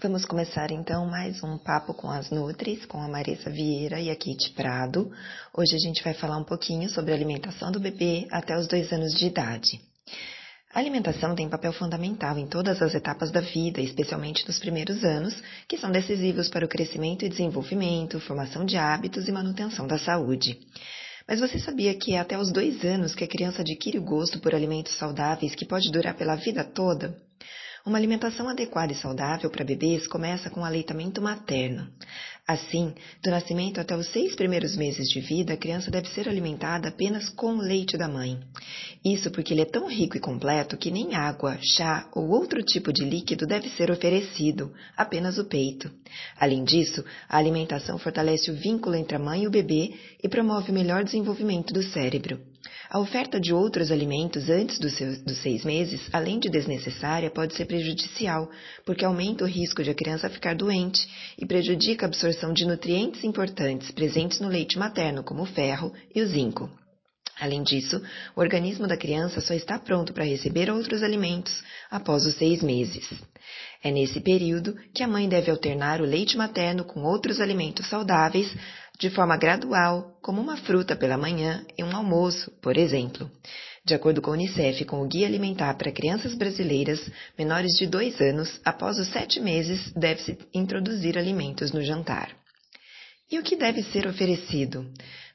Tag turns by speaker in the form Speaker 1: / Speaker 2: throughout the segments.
Speaker 1: Vamos começar então mais um papo com as Nutris, com a Marisa Vieira e a Kate Prado. Hoje a gente vai falar um pouquinho sobre a alimentação do bebê até os dois anos de idade. A alimentação tem papel fundamental em todas as etapas da vida, especialmente nos primeiros anos, que são decisivos para o crescimento e desenvolvimento, formação de hábitos e manutenção da saúde. Mas você sabia que é até os dois anos que a criança adquire o gosto por alimentos saudáveis que pode durar pela vida toda? Uma alimentação adequada e saudável para bebês começa com o aleitamento materno. Assim, do nascimento até os seis primeiros meses de vida, a criança deve ser alimentada apenas com o leite da mãe. Isso porque ele é tão rico e completo que nem água, chá ou outro tipo de líquido deve ser oferecido, apenas o peito. Além disso, a alimentação fortalece o vínculo entre a mãe e o bebê e promove o melhor desenvolvimento do cérebro. A oferta de outros alimentos antes dos, seis meses, além de desnecessária, pode ser prejudicial, porque aumenta o risco de a criança ficar doente e prejudica a absorção de nutrientes importantes presentes no leite materno, como o ferro e o zinco. Além disso, o organismo da criança só está pronto para receber outros alimentos após os seis meses. É nesse período que a mãe deve alternar o leite materno com outros alimentos saudáveis de forma gradual, como uma fruta pela manhã e um almoço, por exemplo. De acordo com a Unicef, com o Guia Alimentar para Crianças Brasileiras menores de 2 anos, após os 7 meses, deve-se introduzir alimentos no jantar. E o que deve ser oferecido?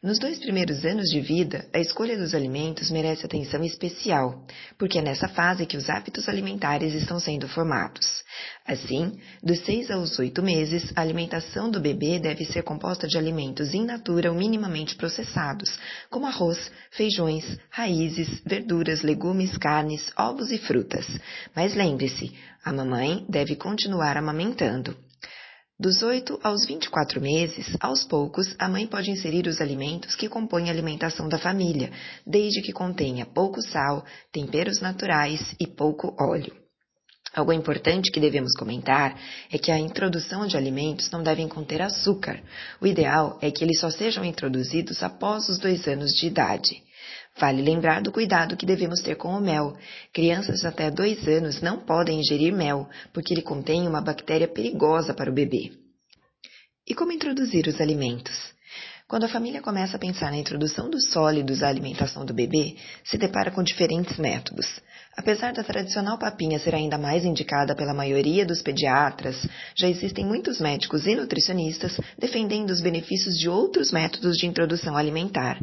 Speaker 1: Nos dois primeiros anos de vida, a escolha dos alimentos merece atenção especial, porque é nessa fase que os hábitos alimentares estão sendo formados. Assim, dos seis aos oito meses, a alimentação do bebê deve ser composta de alimentos in natura ou minimamente processados, como arroz, feijões, raízes, verduras, legumes, carnes, ovos e frutas. Mas lembre-se, a mamãe deve continuar amamentando. Dos 8 aos 24 meses, aos poucos, a mãe pode inserir os alimentos que compõem a alimentação da família, desde que contenha pouco sal, temperos naturais e pouco óleo. Algo importante que devemos comentar é que a introdução de alimentos não devem conter açúcar. O ideal é que eles só sejam introduzidos após os dois anos de idade. Vale lembrar do cuidado que devemos ter com o mel. Crianças até dois anos não podem ingerir mel, porque ele contém uma bactéria perigosa para o bebê. E como introduzir os alimentos? Quando a família começa a pensar na introdução dos sólidos à alimentação do bebê, se depara com diferentes métodos. Apesar da tradicional papinha ser ainda mais indicada pela maioria dos pediatras, já existem muitos médicos e nutricionistas defendendo os benefícios de outros métodos de introdução alimentar.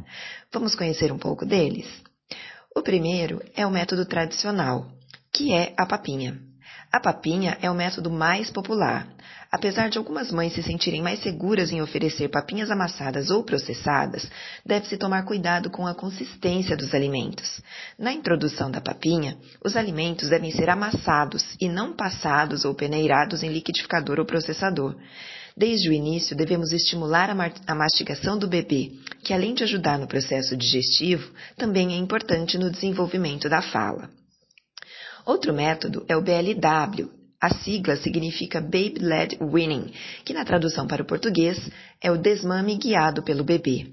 Speaker 1: Vamos conhecer um pouco deles? O primeiro é o método tradicional, que é a papinha. A papinha é o método mais popular. Apesar de algumas mães se sentirem mais seguras em oferecer papinhas amassadas ou processadas, deve-se tomar cuidado com a consistência dos alimentos. Na introdução da papinha, os alimentos devem ser amassados e não passados ou peneirados em liquidificador ou processador. Desde o início, devemos estimular a mastigação do bebê, que além de ajudar no processo digestivo, também é importante no desenvolvimento da fala. Outro método é o BLW, a sigla significa Baby Led Winning, que na tradução para o português é o desmame guiado pelo bebê.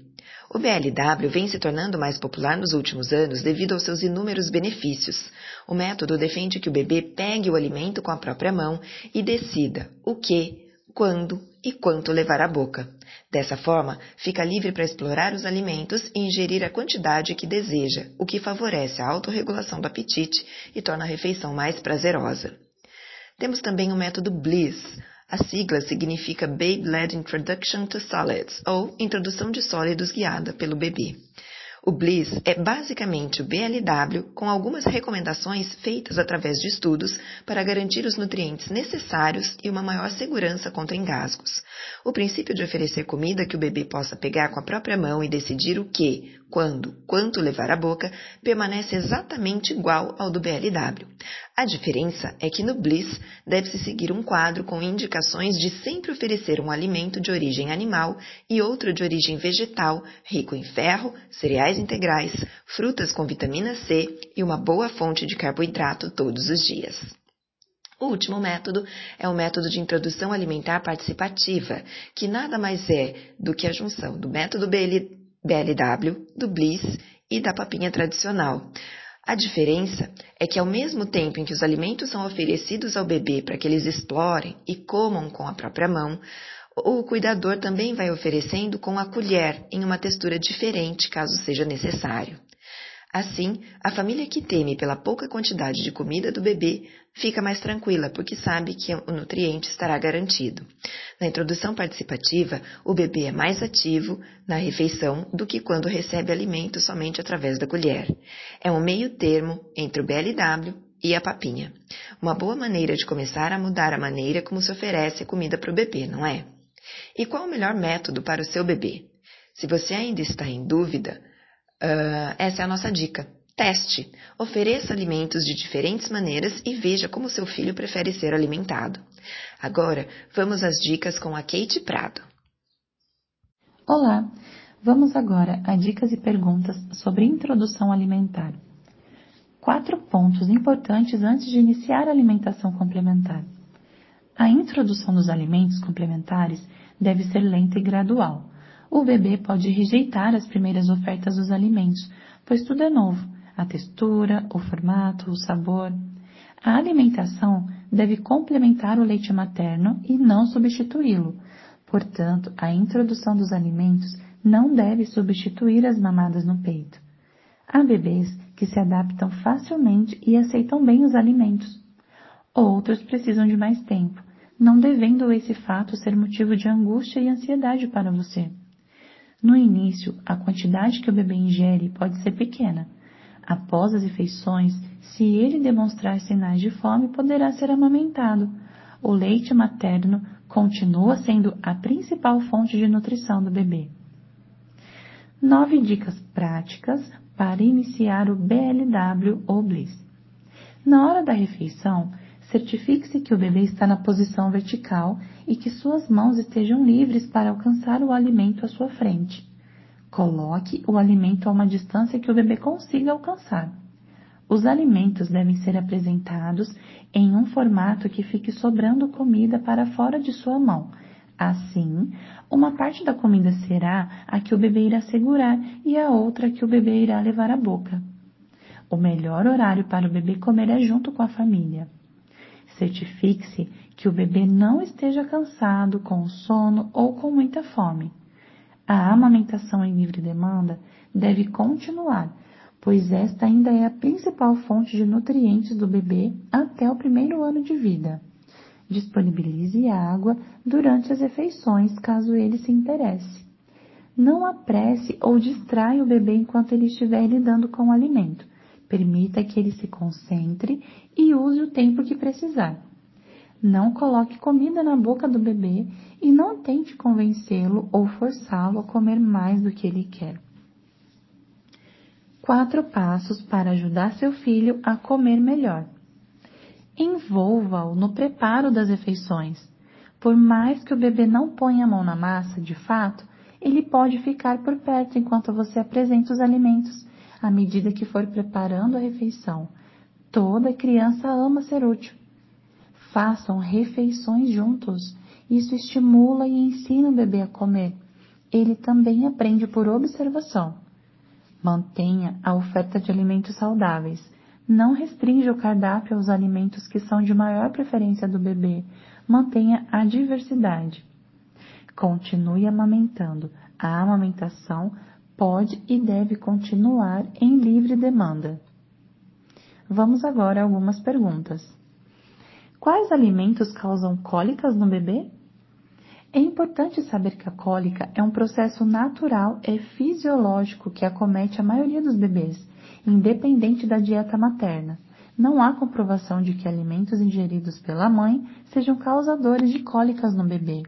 Speaker 1: O BLW vem se tornando mais popular nos últimos anos devido aos seus inúmeros benefícios. O método defende que o bebê pegue o alimento com a própria mão e decida o que, quando e quanto levar à boca. Dessa forma, fica livre para explorar os alimentos e ingerir a quantidade que deseja, o que favorece a autorregulação do apetite e torna a refeição mais prazerosa. Temos também o método BLISS. A sigla significa Babe-Led Introduction to Solids, ou Introdução de Sólidos Guiada pelo Bebê. O Bliss é basicamente o BLW com algumas recomendações feitas através de estudos para garantir os nutrientes necessários e uma maior segurança contra engasgos. O princípio de oferecer comida que o bebê possa pegar com a própria mão e decidir o que, quando, quanto levar à boca, permanece exatamente igual ao do BLW. A diferença é que no Bliss deve-se seguir um quadro com indicações de sempre oferecer um alimento de origem animal e outro de origem vegetal, rico em ferro, cereais integrais, frutas com vitamina C e uma boa fonte de carboidrato todos os dias. O último método é o método de introdução alimentar participativa, que nada mais é do que a junção do método BLW, do Bliss e da papinha tradicional. A diferença é que, ao mesmo tempo em que os alimentos são oferecidos ao bebê para que eles explorem e comam com a própria mão, o cuidador também vai oferecendo com a colher em uma textura diferente, caso seja necessário. Assim, a família que teme pela pouca quantidade de comida do bebê fica mais tranquila, porque sabe que o nutriente estará garantido. Na introdução participativa, o bebê é mais ativo na refeição do que quando recebe alimento somente através da colher. É um meio termo entre o BLW e a papinha. Uma boa maneira de começar a mudar a maneira como se oferece comida para o bebê, não é? E qual o melhor método para o seu bebê? Se você ainda está em dúvida, Uh, essa é a nossa dica. Teste. Ofereça alimentos de diferentes maneiras e veja como seu filho prefere ser alimentado. Agora, vamos às dicas com a Kate Prado.
Speaker 2: Olá! Vamos agora a dicas e perguntas sobre introdução alimentar. Quatro pontos importantes antes de iniciar a alimentação complementar. A introdução dos alimentos complementares deve ser lenta e gradual o bebê pode rejeitar as primeiras ofertas dos alimentos, pois tudo é novo: a textura, o formato, o sabor. A alimentação deve complementar o leite materno e não substituí-lo. Portanto, a introdução dos alimentos não deve substituir as mamadas no peito. Há bebês que se adaptam facilmente e aceitam bem os alimentos. Outros precisam de mais tempo, não devendo esse fato ser motivo de angústia e ansiedade para você. No início, a quantidade que o bebê ingere pode ser pequena. Após as refeições, se ele demonstrar sinais de fome, poderá ser amamentado. O leite materno continua sendo a principal fonte de nutrição do bebê. Nove dicas práticas para iniciar o BLW ou Bliss. Na hora da refeição, certifique-se que o bebê está na posição vertical e que suas mãos estejam livres para alcançar o alimento à sua frente. Coloque o alimento a uma distância que o bebê consiga alcançar. Os alimentos devem ser apresentados em um formato que fique sobrando comida para fora de sua mão. Assim, uma parte da comida será a que o bebê irá segurar e a outra que o bebê irá levar à boca. O melhor horário para o bebê comer é junto com a família. Certifique-se que o bebê não esteja cansado, com sono ou com muita fome. A amamentação em livre demanda deve continuar, pois esta ainda é a principal fonte de nutrientes do bebê até o primeiro ano de vida. Disponibilize água durante as refeições, caso ele se interesse. Não apresse ou distraia o bebê enquanto ele estiver lidando com o alimento. Permita que ele se concentre e use o tempo que precisar. Não coloque comida na boca do bebê e não tente convencê-lo ou forçá-lo a comer mais do que ele quer. Quatro passos para ajudar seu filho a comer melhor. Envolva-o no preparo das refeições. Por mais que o bebê não ponha a mão na massa, de fato, ele pode ficar por perto enquanto você apresenta os alimentos à medida que for preparando a refeição. Toda criança ama ser útil. Façam refeições juntos. Isso estimula e ensina o bebê a comer. Ele também aprende por observação. Mantenha a oferta de alimentos saudáveis. Não restrinja o cardápio aos alimentos que são de maior preferência do bebê. Mantenha a diversidade. Continue amamentando. A amamentação pode e deve continuar em livre demanda. Vamos agora a algumas perguntas. Quais alimentos causam cólicas no bebê? É importante saber que a cólica é um processo natural e fisiológico que acomete a maioria dos bebês, independente da dieta materna. Não há comprovação de que alimentos ingeridos pela mãe sejam causadores de cólicas no bebê.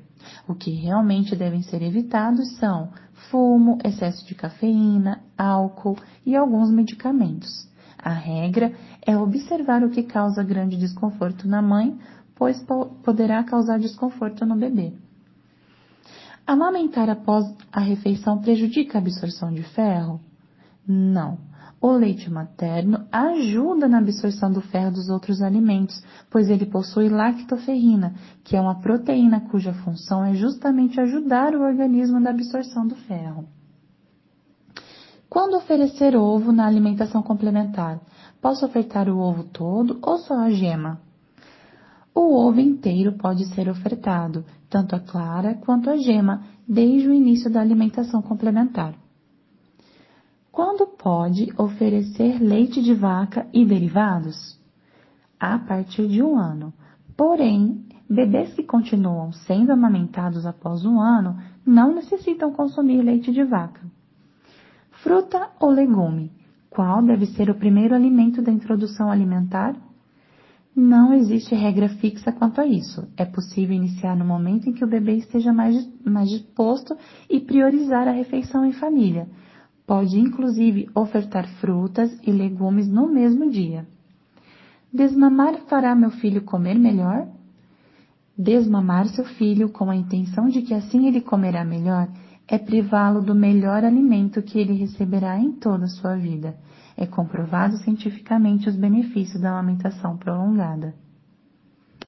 Speaker 2: O que realmente devem ser evitados são fumo, excesso de cafeína, álcool e alguns medicamentos. A regra é observar o que causa grande desconforto na mãe, pois poderá causar desconforto no bebê. Amamentar após a refeição prejudica a absorção de ferro? Não. O leite materno ajuda na absorção do ferro dos outros alimentos, pois ele possui lactoferrina, que é uma proteína cuja função é justamente ajudar o organismo na absorção do ferro. Quando oferecer ovo na alimentação complementar? Posso ofertar o ovo todo ou só a gema? O ovo inteiro pode ser ofertado, tanto a clara quanto a gema, desde o início da alimentação complementar. Quando pode oferecer leite de vaca e derivados? A partir de um ano. Porém, bebês que continuam sendo amamentados após um ano não necessitam consumir leite de vaca. Fruta ou legume? Qual deve ser o primeiro alimento da introdução alimentar? Não existe regra fixa quanto a isso. É possível iniciar no momento em que o bebê esteja mais, mais disposto e priorizar a refeição em família. Pode inclusive ofertar frutas e legumes no mesmo dia. Desmamar fará meu filho comer melhor? Desmamar seu filho com a intenção de que assim ele comerá melhor é privá-lo do melhor alimento que ele receberá em toda a sua vida. É comprovado cientificamente os benefícios da amamentação prolongada.